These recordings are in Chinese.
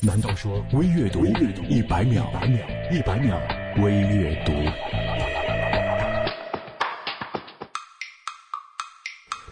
难道说微阅读一百秒？一百秒微阅读。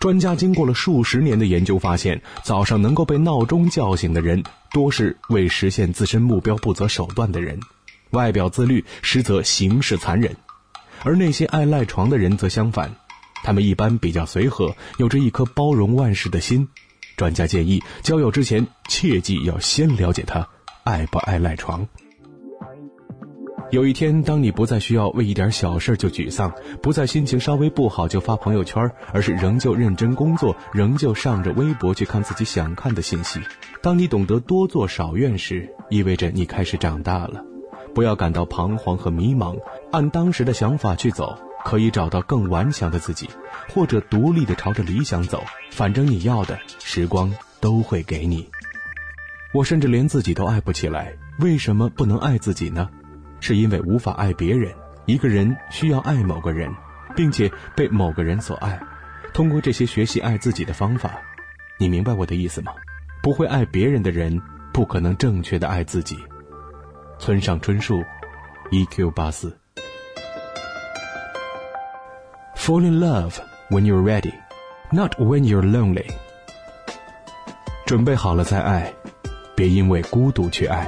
专家经过了数十年的研究，发现早上能够被闹钟叫醒的人，多是为实现自身目标不择手段的人，外表自律，实则行事残忍；而那些爱赖床的人则相反，他们一般比较随和，有着一颗包容万事的心。专家建议，交友之前切记要先了解他爱不爱赖床。有一天，当你不再需要为一点小事就沮丧，不再心情稍微不好就发朋友圈，而是仍旧认真工作，仍旧上着微博去看自己想看的信息。当你懂得多做少怨时，意味着你开始长大了。不要感到彷徨和迷茫，按当时的想法去走，可以找到更顽强的自己，或者独立的朝着理想走。反正你要的，时光都会给你。我甚至连自己都爱不起来，为什么不能爱自己呢？是因为无法爱别人，一个人需要爱某个人，并且被某个人所爱。通过这些学习爱自己的方法，你明白我的意思吗？不会爱别人的人，不可能正确的爱自己。村上春树，EQ 八四。Fall in love when you're ready, not when you're lonely。准备好了再爱，别因为孤独去爱。